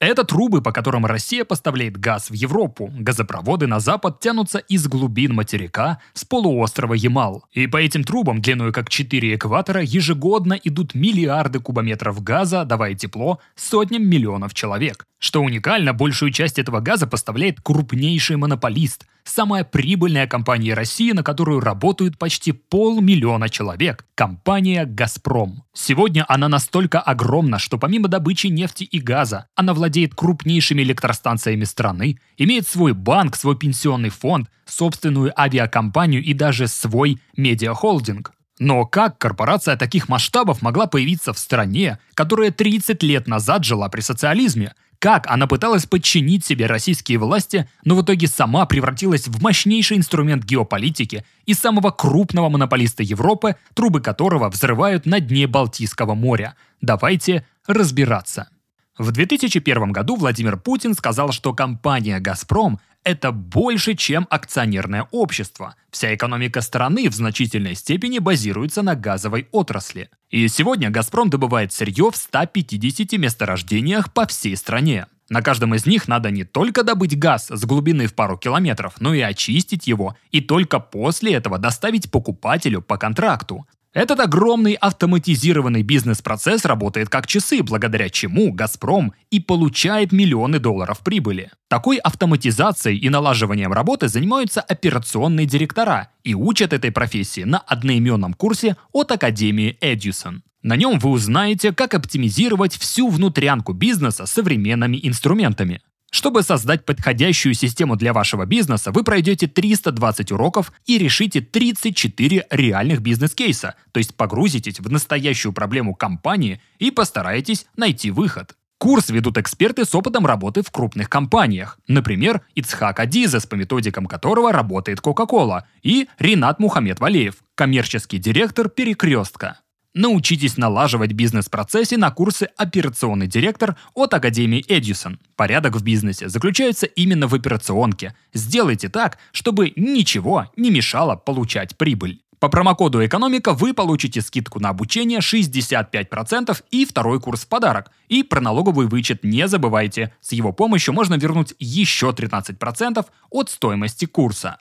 Это трубы, по которым Россия поставляет газ в Европу. Газопроводы на запад тянутся из глубин материка с полуострова Ямал. И по этим трубам длиной как 4 экватора ежегодно идут миллиарды кубометров газа, давая тепло сотням миллионов человек. Что уникально, большую часть этого газа поставляет крупнейший монополист – самая прибыльная компания России, на которую работают почти полмиллиона человек – компания «Газпром». Сегодня она настолько огромна, что помимо добычи нефти и газа, она владеет крупнейшими электростанциями страны, имеет свой банк, свой пенсионный фонд, собственную авиакомпанию и даже свой медиахолдинг. Но как корпорация таких масштабов могла появиться в стране, которая 30 лет назад жила при социализме – как она пыталась подчинить себе российские власти, но в итоге сама превратилась в мощнейший инструмент геополитики и самого крупного монополиста Европы, трубы которого взрывают на дне Балтийского моря. Давайте разбираться. В 2001 году Владимир Путин сказал, что компания «Газпром» это больше, чем акционерное общество. Вся экономика страны в значительной степени базируется на газовой отрасли. И сегодня «Газпром» добывает сырье в 150 месторождениях по всей стране. На каждом из них надо не только добыть газ с глубины в пару километров, но и очистить его, и только после этого доставить покупателю по контракту. Этот огромный автоматизированный бизнес-процесс работает как часы, благодаря чему «Газпром» и получает миллионы долларов прибыли. Такой автоматизацией и налаживанием работы занимаются операционные директора и учат этой профессии на одноименном курсе от Академии Эдюсон. На нем вы узнаете, как оптимизировать всю внутрянку бизнеса современными инструментами. Чтобы создать подходящую систему для вашего бизнеса, вы пройдете 320 уроков и решите 34 реальных бизнес-кейса, то есть погрузитесь в настоящую проблему компании и постараетесь найти выход. Курс ведут эксперты с опытом работы в крупных компаниях. Например, Ицхак Адизес, по методикам которого работает Coca-Cola, и Ринат Мухаммед Валеев, коммерческий директор «Перекрестка». Научитесь налаживать бизнес-процессы на курсы «Операционный директор» от Академии Эдисон. Порядок в бизнесе заключается именно в операционке. Сделайте так, чтобы ничего не мешало получать прибыль. По промокоду «Экономика» вы получите скидку на обучение 65% и второй курс в подарок. И про налоговый вычет не забывайте. С его помощью можно вернуть еще 13% от стоимости курса.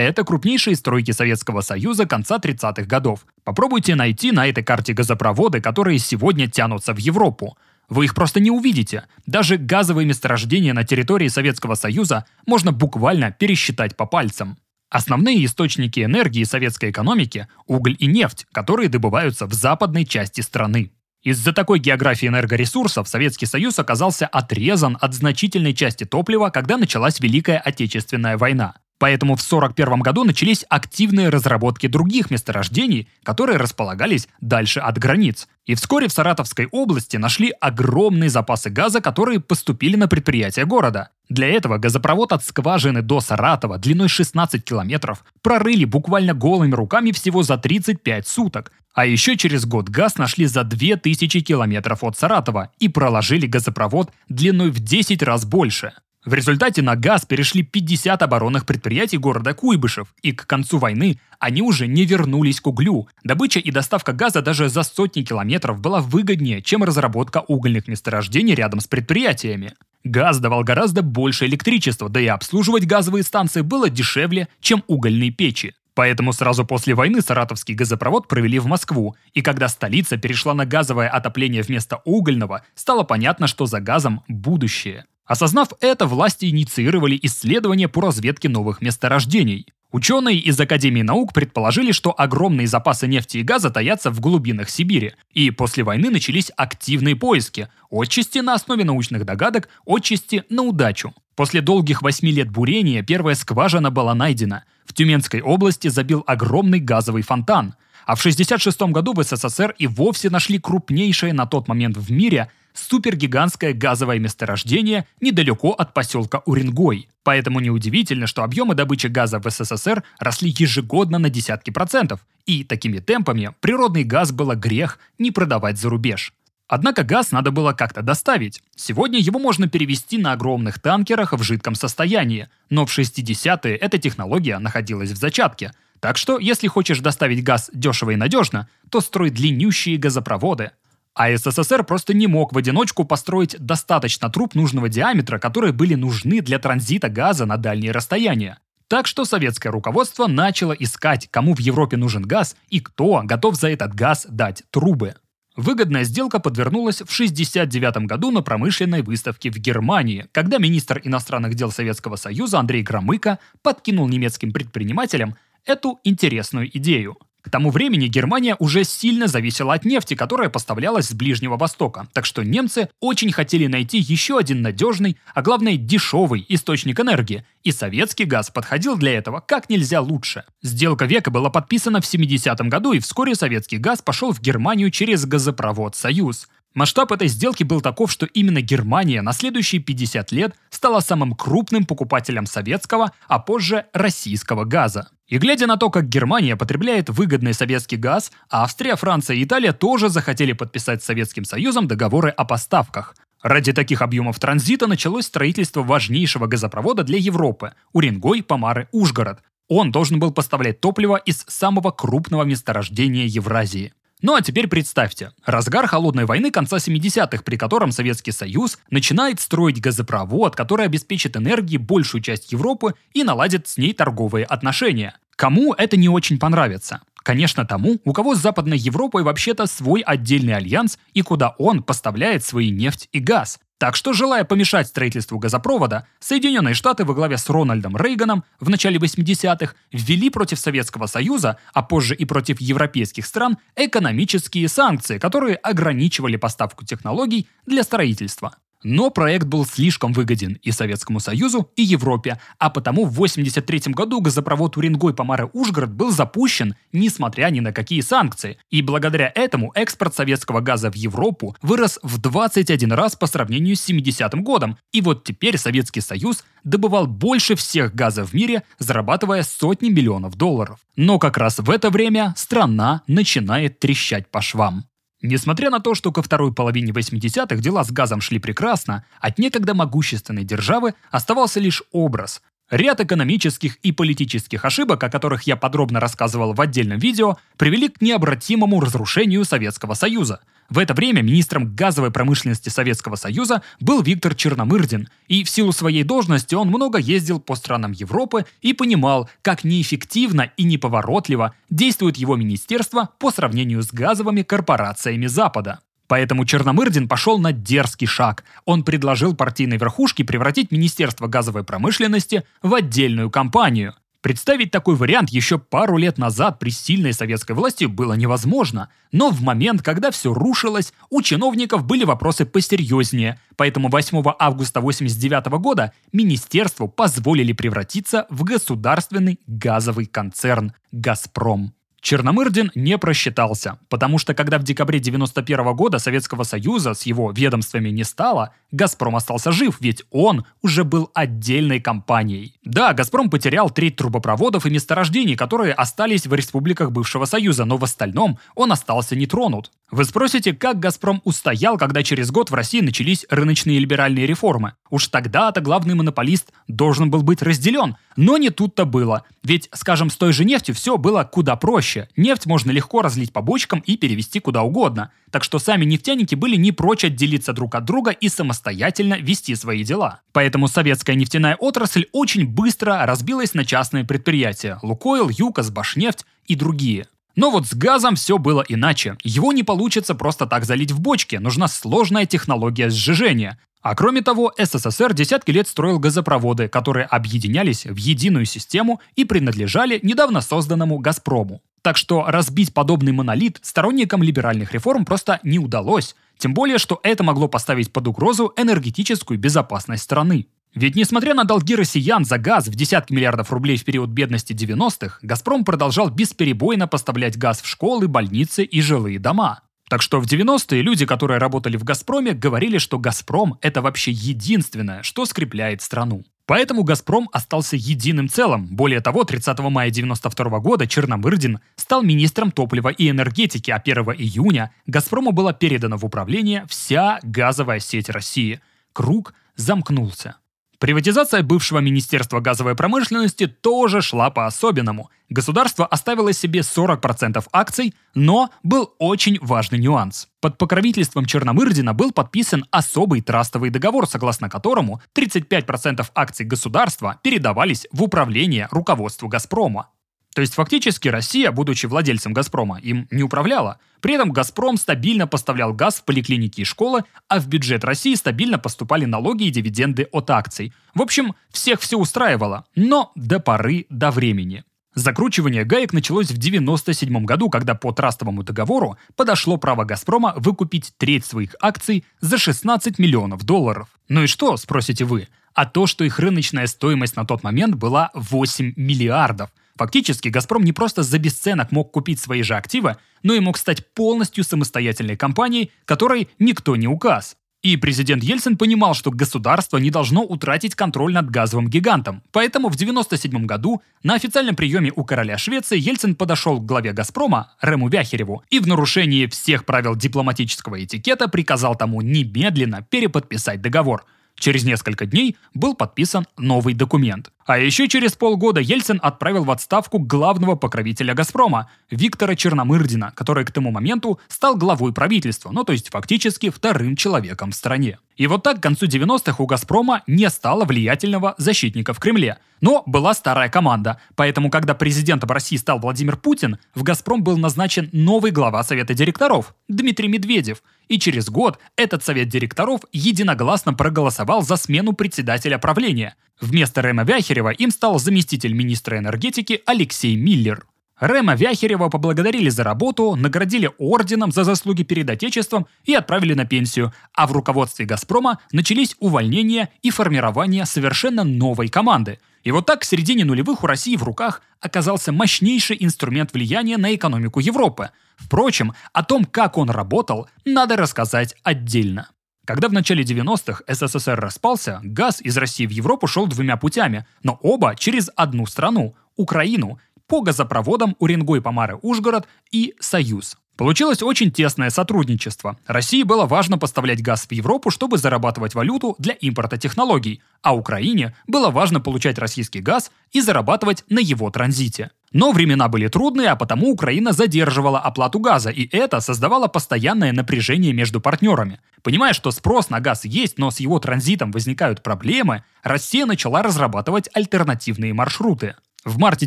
Это крупнейшие стройки Советского Союза конца 30-х годов. Попробуйте найти на этой карте газопроводы, которые сегодня тянутся в Европу. Вы их просто не увидите. Даже газовые месторождения на территории Советского Союза можно буквально пересчитать по пальцам. Основные источники энергии советской экономики – уголь и нефть, которые добываются в западной части страны. Из-за такой географии энергоресурсов Советский Союз оказался отрезан от значительной части топлива, когда началась Великая Отечественная война. Поэтому в 1941 году начались активные разработки других месторождений, которые располагались дальше от границ. И вскоре в Саратовской области нашли огромные запасы газа, которые поступили на предприятия города. Для этого газопровод от скважины до Саратова длиной 16 километров прорыли буквально голыми руками всего за 35 суток. А еще через год газ нашли за 2000 километров от Саратова и проложили газопровод длиной в 10 раз больше. В результате на газ перешли 50 оборонных предприятий города Куйбышев, и к концу войны они уже не вернулись к углю. Добыча и доставка газа даже за сотни километров была выгоднее, чем разработка угольных месторождений рядом с предприятиями. Газ давал гораздо больше электричества, да и обслуживать газовые станции было дешевле, чем угольные печи. Поэтому сразу после войны Саратовский газопровод провели в Москву, и когда столица перешла на газовое отопление вместо угольного, стало понятно, что за газом будущее. Осознав это, власти инициировали исследования по разведке новых месторождений. Ученые из Академии наук предположили, что огромные запасы нефти и газа таятся в глубинах Сибири, и после войны начались активные поиски, отчасти на основе научных догадок, отчасти на удачу. После долгих восьми лет бурения первая скважина была найдена. В Тюменской области забил огромный газовый фонтан. А в 1966 году в СССР и вовсе нашли крупнейшее на тот момент в мире супергигантское газовое месторождение недалеко от поселка Уренгой. Поэтому неудивительно, что объемы добычи газа в СССР росли ежегодно на десятки процентов, и такими темпами природный газ было грех не продавать за рубеж. Однако газ надо было как-то доставить. Сегодня его можно перевести на огромных танкерах в жидком состоянии, но в 60-е эта технология находилась в зачатке. Так что, если хочешь доставить газ дешево и надежно, то строй длиннющие газопроводы. А СССР просто не мог в одиночку построить достаточно труб нужного диаметра, которые были нужны для транзита газа на дальние расстояния. Так что советское руководство начало искать, кому в Европе нужен газ и кто готов за этот газ дать трубы. Выгодная сделка подвернулась в 1969 году на промышленной выставке в Германии, когда министр иностранных дел Советского Союза Андрей Громыко подкинул немецким предпринимателям эту интересную идею – к тому времени Германия уже сильно зависела от нефти, которая поставлялась с Ближнего Востока, так что немцы очень хотели найти еще один надежный, а главное дешевый источник энергии, и советский газ подходил для этого как нельзя лучше. Сделка века была подписана в 70-м году, и вскоре советский газ пошел в Германию через газопровод «Союз». Масштаб этой сделки был таков, что именно Германия на следующие 50 лет стала самым крупным покупателем советского, а позже российского газа. И глядя на то, как Германия потребляет выгодный советский газ, Австрия, Франция и Италия тоже захотели подписать с Советским Союзом договоры о поставках. Ради таких объемов транзита началось строительство важнейшего газопровода для Европы – Уренгой, Помары, Ужгород. Он должен был поставлять топливо из самого крупного месторождения Евразии. Ну а теперь представьте, разгар холодной войны конца 70-х, при котором Советский Союз начинает строить газопровод, который обеспечит энергией большую часть Европы и наладит с ней торговые отношения. Кому это не очень понравится? Конечно, тому, у кого с Западной Европой вообще-то свой отдельный альянс и куда он поставляет свои нефть и газ. Так что, желая помешать строительству газопровода, Соединенные Штаты во главе с Рональдом Рейганом в начале 80-х ввели против Советского Союза, а позже и против европейских стран, экономические санкции, которые ограничивали поставку технологий для строительства. Но проект был слишком выгоден и Советскому Союзу, и Европе, а потому в 1983 году газопровод Уренгой-Помары-Ужгород был запущен, несмотря ни на какие санкции. И благодаря этому экспорт советского газа в Европу вырос в 21 раз по сравнению с 70-м годом. И вот теперь Советский Союз добывал больше всех газа в мире, зарабатывая сотни миллионов долларов. Но как раз в это время страна начинает трещать по швам. Несмотря на то, что ко второй половине 80-х дела с газом шли прекрасно, от некогда могущественной державы оставался лишь образ. Ряд экономических и политических ошибок, о которых я подробно рассказывал в отдельном видео, привели к необратимому разрушению Советского Союза – в это время министром газовой промышленности Советского Союза был Виктор Черномырдин, и в силу своей должности он много ездил по странам Европы и понимал, как неэффективно и неповоротливо действует его министерство по сравнению с газовыми корпорациями Запада. Поэтому Черномырдин пошел на дерзкий шаг. Он предложил партийной верхушке превратить Министерство газовой промышленности в отдельную компанию. Представить такой вариант еще пару лет назад при сильной советской власти было невозможно, но в момент, когда все рушилось, у чиновников были вопросы посерьезнее, поэтому 8 августа 1989 года министерству позволили превратиться в государственный газовый концерн «Газпром». Черномырдин не просчитался, потому что когда в декабре 91 года Советского Союза с его ведомствами не стало, «Газпром» остался жив, ведь он уже был отдельной компанией. Да, «Газпром» потерял треть трубопроводов и месторождений, которые остались в республиках бывшего Союза, но в остальном он остался нетронут. Вы спросите, как «Газпром» устоял, когда через год в России начались рыночные либеральные реформы? Уж тогда-то главный монополист должен был быть разделен. Но не тут-то было. Ведь, скажем, с той же нефтью все было куда проще. Нефть можно легко разлить по бочкам и перевести куда угодно. Так что сами нефтяники были не прочь отделиться друг от друга и самостоятельно вести свои дела. Поэтому советская нефтяная отрасль очень быстро разбилась на частные предприятия – Лукойл, ЮКОС, Башнефть и другие. Но вот с газом все было иначе. Его не получится просто так залить в бочке, нужна сложная технология сжижения. А кроме того, СССР десятки лет строил газопроводы, которые объединялись в единую систему и принадлежали недавно созданному «Газпрому». Так что разбить подобный монолит сторонникам либеральных реформ просто не удалось, тем более, что это могло поставить под угрозу энергетическую безопасность страны. Ведь несмотря на долги россиян за газ в десятки миллиардов рублей в период бедности 90-х, «Газпром» продолжал бесперебойно поставлять газ в школы, больницы и жилые дома. Так что в 90-е люди, которые работали в «Газпроме», говорили, что «Газпром» — это вообще единственное, что скрепляет страну. Поэтому «Газпром» остался единым целым. Более того, 30 мая 92 года Черномырдин стал министром топлива и энергетики, а 1 июня «Газпрому» была передана в управление вся газовая сеть России. Круг замкнулся. Приватизация бывшего Министерства газовой промышленности тоже шла по-особенному. Государство оставило себе 40% акций, но был очень важный нюанс. Под покровительством Черномырдина был подписан особый трастовый договор, согласно которому 35% акций государства передавались в управление руководству «Газпрома». То есть фактически Россия, будучи владельцем «Газпрома», им не управляла. При этом «Газпром» стабильно поставлял газ в поликлиники и школы, а в бюджет России стабильно поступали налоги и дивиденды от акций. В общем, всех все устраивало, но до поры до времени. Закручивание гаек началось в 1997 году, когда по трастовому договору подошло право «Газпрома» выкупить треть своих акций за 16 миллионов долларов. Ну и что, спросите вы? А то, что их рыночная стоимость на тот момент была 8 миллиардов. Фактически, «Газпром» не просто за бесценок мог купить свои же активы, но и мог стать полностью самостоятельной компанией, которой никто не указ. И президент Ельцин понимал, что государство не должно утратить контроль над газовым гигантом. Поэтому в 1997 году на официальном приеме у короля Швеции Ельцин подошел к главе «Газпрома» Рему Вяхереву и в нарушении всех правил дипломатического этикета приказал тому немедленно переподписать договор – Через несколько дней был подписан новый документ. А еще через полгода Ельцин отправил в отставку главного покровителя «Газпрома» Виктора Черномырдина, который к тому моменту стал главой правительства, ну то есть фактически вторым человеком в стране. И вот так к концу 90-х у «Газпрома» не стало влиятельного защитника в Кремле. Но была старая команда, поэтому когда президентом России стал Владимир Путин, в «Газпром» был назначен новый глава Совета директоров Дмитрий Медведев. И через год этот Совет директоров единогласно проголосовал за смену председателя правления. Вместо Рема Вяхерева им стал заместитель министра энергетики Алексей Миллер. Рема Вяхерева поблагодарили за работу, наградили орденом за заслуги перед Отечеством и отправили на пенсию, а в руководстве «Газпрома» начались увольнения и формирование совершенно новой команды. И вот так к середине нулевых у России в руках оказался мощнейший инструмент влияния на экономику Европы. Впрочем, о том, как он работал, надо рассказать отдельно. Когда в начале 90-х СССР распался, газ из России в Европу шел двумя путями, но оба через одну страну – Украину, по газопроводам Уренгой-Помары-Ужгород и Союз. Получилось очень тесное сотрудничество. России было важно поставлять газ в Европу, чтобы зарабатывать валюту для импорта технологий, а Украине было важно получать российский газ и зарабатывать на его транзите. Но времена были трудные, а потому Украина задерживала оплату газа, и это создавало постоянное напряжение между партнерами. Понимая, что спрос на газ есть, но с его транзитом возникают проблемы, Россия начала разрабатывать альтернативные маршруты. В марте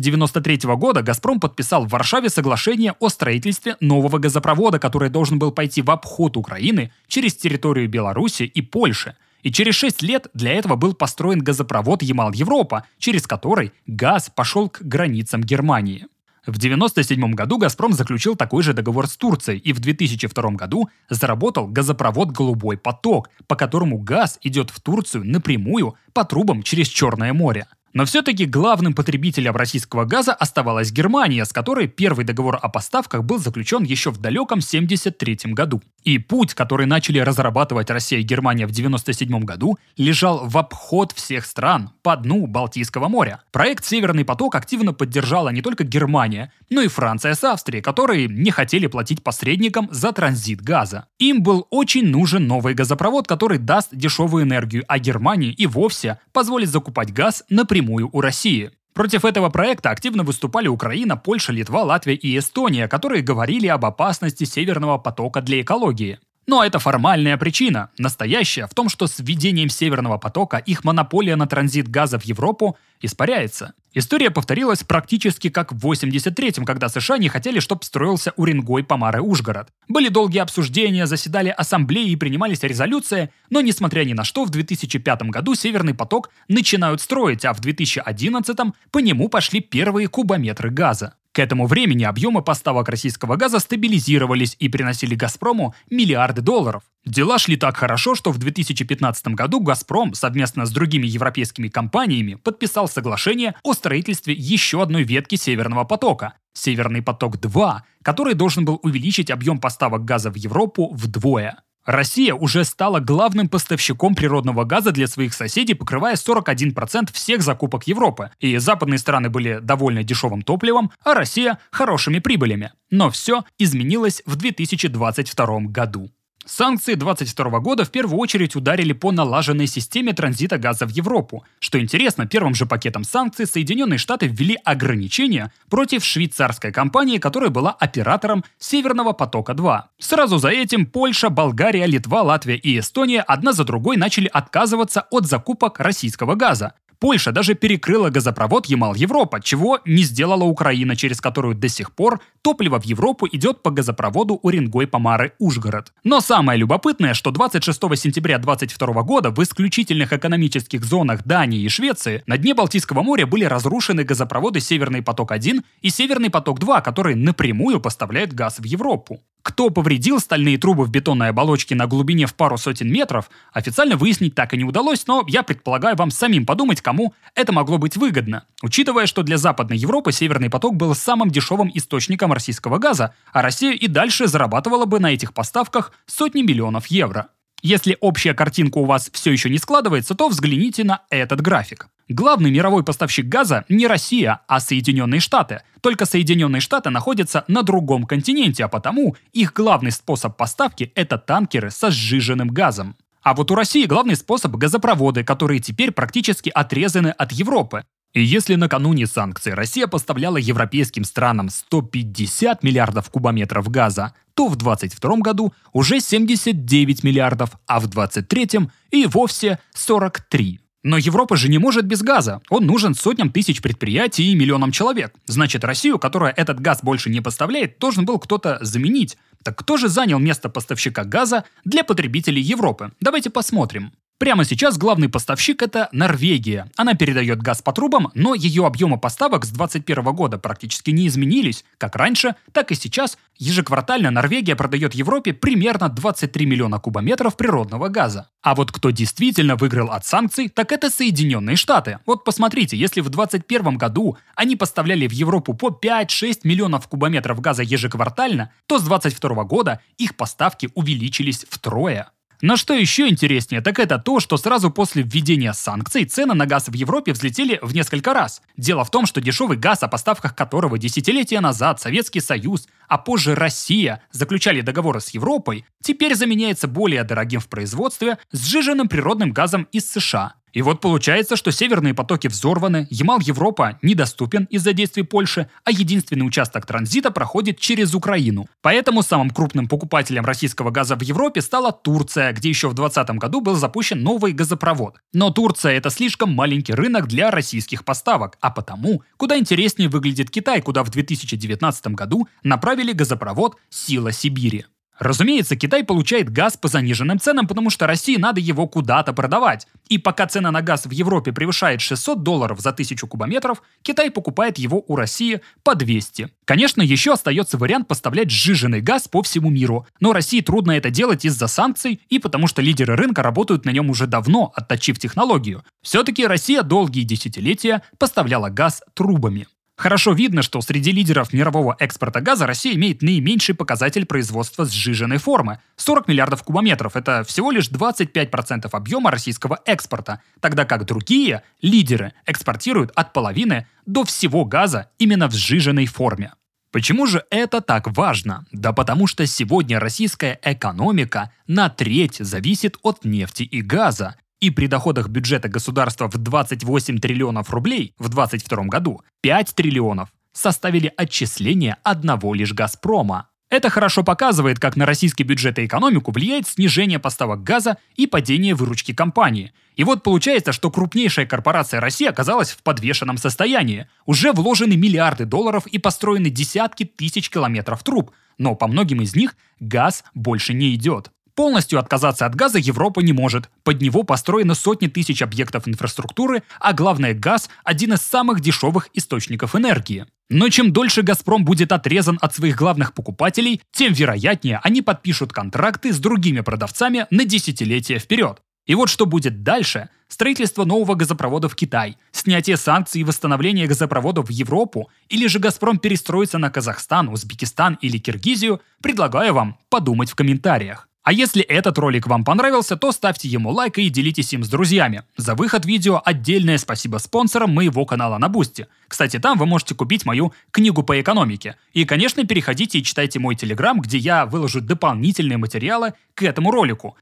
1993 года «Газпром» подписал в Варшаве соглашение о строительстве нового газопровода, который должен был пойти в обход Украины через территорию Беларуси и Польши. И через 6 лет для этого был построен газопровод Ямал-Европа, через который газ пошел к границам Германии. В 1997 году «Газпром» заключил такой же договор с Турцией, и в 2002 году заработал газопровод «Голубой поток», по которому газ идет в Турцию напрямую по трубам через Черное море. Но все-таки главным потребителем российского газа оставалась Германия, с которой первый договор о поставках был заключен еще в далеком 1973 году. И путь, который начали разрабатывать Россия и Германия в 1997 году, лежал в обход всех стран по дну Балтийского моря. Проект «Северный поток» активно поддержала не только Германия, но и Франция с Австрией, которые не хотели платить посредникам за транзит газа. Им был очень нужен новый газопровод, который даст дешевую энергию, а Германии и вовсе позволит закупать газ напрямую у России. Против этого проекта активно выступали Украина, Польша, Литва, Латвия и Эстония, которые говорили об опасности Северного потока для экологии. Но это формальная причина. Настоящая в том, что с введением Северного потока их монополия на транзит газа в Европу испаряется. История повторилась практически как в 83-м, когда США не хотели, чтобы строился Уренгой, Помары, Ужгород. Были долгие обсуждения, заседали ассамблеи и принимались резолюции, но несмотря ни на что, в 2005 году Северный поток начинают строить, а в 2011 по нему пошли первые кубометры газа. К этому времени объемы поставок российского газа стабилизировались и приносили «Газпрому» миллиарды долларов. Дела шли так хорошо, что в 2015 году «Газпром» совместно с другими европейскими компаниями подписал соглашение о строительстве еще одной ветки «Северного потока» – «Северный поток-2», который должен был увеличить объем поставок газа в Европу вдвое. Россия уже стала главным поставщиком природного газа для своих соседей, покрывая 41% всех закупок Европы. И западные страны были довольны дешевым топливом, а Россия – хорошими прибылями. Но все изменилось в 2022 году. Санкции 22 года в первую очередь ударили по налаженной системе транзита газа в Европу. Что интересно, первым же пакетом санкций Соединенные Штаты ввели ограничения против швейцарской компании, которая была оператором Северного потока-2. Сразу за этим Польша, Болгария, Литва, Латвия и Эстония одна за другой начали отказываться от закупок российского газа. Польша даже перекрыла газопровод Ямал-Европа, чего не сделала Украина, через которую до сих пор топливо в Европу идет по газопроводу Уренгой-Помары-Ужгород. Но самое любопытное, что 26 сентября 2022 года в исключительных экономических зонах Дании и Швеции на дне Балтийского моря были разрушены газопроводы Северный поток-1 и Северный поток-2, которые напрямую поставляют газ в Европу. Кто повредил стальные трубы в бетонной оболочке на глубине в пару сотен метров, официально выяснить так и не удалось, но я предполагаю вам самим подумать, кому это могло быть выгодно. Учитывая, что для Западной Европы Северный поток был самым дешевым источником российского газа, а Россия и дальше зарабатывала бы на этих поставках сотни миллионов евро. Если общая картинка у вас все еще не складывается, то взгляните на этот график. Главный мировой поставщик газа не Россия, а Соединенные Штаты. Только Соединенные Штаты находятся на другом континенте, а потому их главный способ поставки – это танкеры со сжиженным газом. А вот у России главный способ – газопроводы, которые теперь практически отрезаны от Европы. И если накануне санкций Россия поставляла европейским странам 150 миллиардов кубометров газа, то в 2022 году уже 79 миллиардов, а в 2023 и вовсе 43. Но Европа же не может без газа. Он нужен сотням тысяч предприятий и миллионам человек. Значит, Россию, которая этот газ больше не поставляет, должен был кто-то заменить. Так кто же занял место поставщика газа для потребителей Европы? Давайте посмотрим. Прямо сейчас главный поставщик это Норвегия. Она передает газ по трубам, но ее объемы поставок с 2021 года практически не изменились. Как раньше, так и сейчас ежеквартально Норвегия продает Европе примерно 23 миллиона кубометров природного газа. А вот кто действительно выиграл от санкций, так это Соединенные Штаты. Вот посмотрите, если в 2021 году они поставляли в Европу по 5-6 миллионов кубометров газа ежеквартально, то с 2022 года их поставки увеличились втрое. Но что еще интереснее, так это то, что сразу после введения санкций цены на газ в Европе взлетели в несколько раз. Дело в том, что дешевый газ, о поставках которого десятилетия назад Советский Союз, а позже Россия заключали договоры с Европой, теперь заменяется более дорогим в производстве сжиженным природным газом из США. И вот получается, что северные потоки взорваны, Ямал-Европа недоступен из-за действий Польши, а единственный участок транзита проходит через Украину. Поэтому самым крупным покупателем российского газа в Европе стала Турция, где еще в 2020 году был запущен новый газопровод. Но Турция это слишком маленький рынок для российских поставок, а потому куда интереснее выглядит Китай, куда в 2019 году направили газопровод «Сила Сибири». Разумеется, Китай получает газ по заниженным ценам, потому что России надо его куда-то продавать. И пока цена на газ в Европе превышает 600 долларов за тысячу кубометров, Китай покупает его у России по 200. Конечно, еще остается вариант поставлять сжиженный газ по всему миру, но России трудно это делать из-за санкций и потому что лидеры рынка работают на нем уже давно, отточив технологию. Все-таки Россия долгие десятилетия поставляла газ трубами. Хорошо видно, что среди лидеров мирового экспорта газа Россия имеет наименьший показатель производства сжиженной формы – 40 миллиардов кубометров. Это всего лишь 25% объема российского экспорта, тогда как другие лидеры экспортируют от половины до всего газа именно в сжиженной форме. Почему же это так важно? Да потому что сегодня российская экономика на треть зависит от нефти и газа, и при доходах бюджета государства в 28 триллионов рублей в 2022 году 5 триллионов составили отчисления одного лишь «Газпрома». Это хорошо показывает, как на российский бюджет и экономику влияет снижение поставок газа и падение выручки компании. И вот получается, что крупнейшая корпорация России оказалась в подвешенном состоянии. Уже вложены миллиарды долларов и построены десятки тысяч километров труб, но по многим из них газ больше не идет. Полностью отказаться от газа Европа не может. Под него построены сотни тысяч объектов инфраструктуры, а главное газ – один из самых дешевых источников энергии. Но чем дольше «Газпром» будет отрезан от своих главных покупателей, тем вероятнее они подпишут контракты с другими продавцами на десятилетия вперед. И вот что будет дальше – строительство нового газопровода в Китай, снятие санкций и восстановление газопроводов в Европу, или же «Газпром» перестроится на Казахстан, Узбекистан или Киргизию, предлагаю вам подумать в комментариях. А если этот ролик вам понравился, то ставьте ему лайк и делитесь им с друзьями. За выход видео отдельное спасибо спонсорам моего канала на Бусти. Кстати, там вы можете купить мою книгу по экономике. И, конечно, переходите и читайте мой телеграм, где я выложу дополнительные материалы к этому ролику.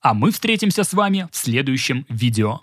А мы встретимся с вами в следующем видео.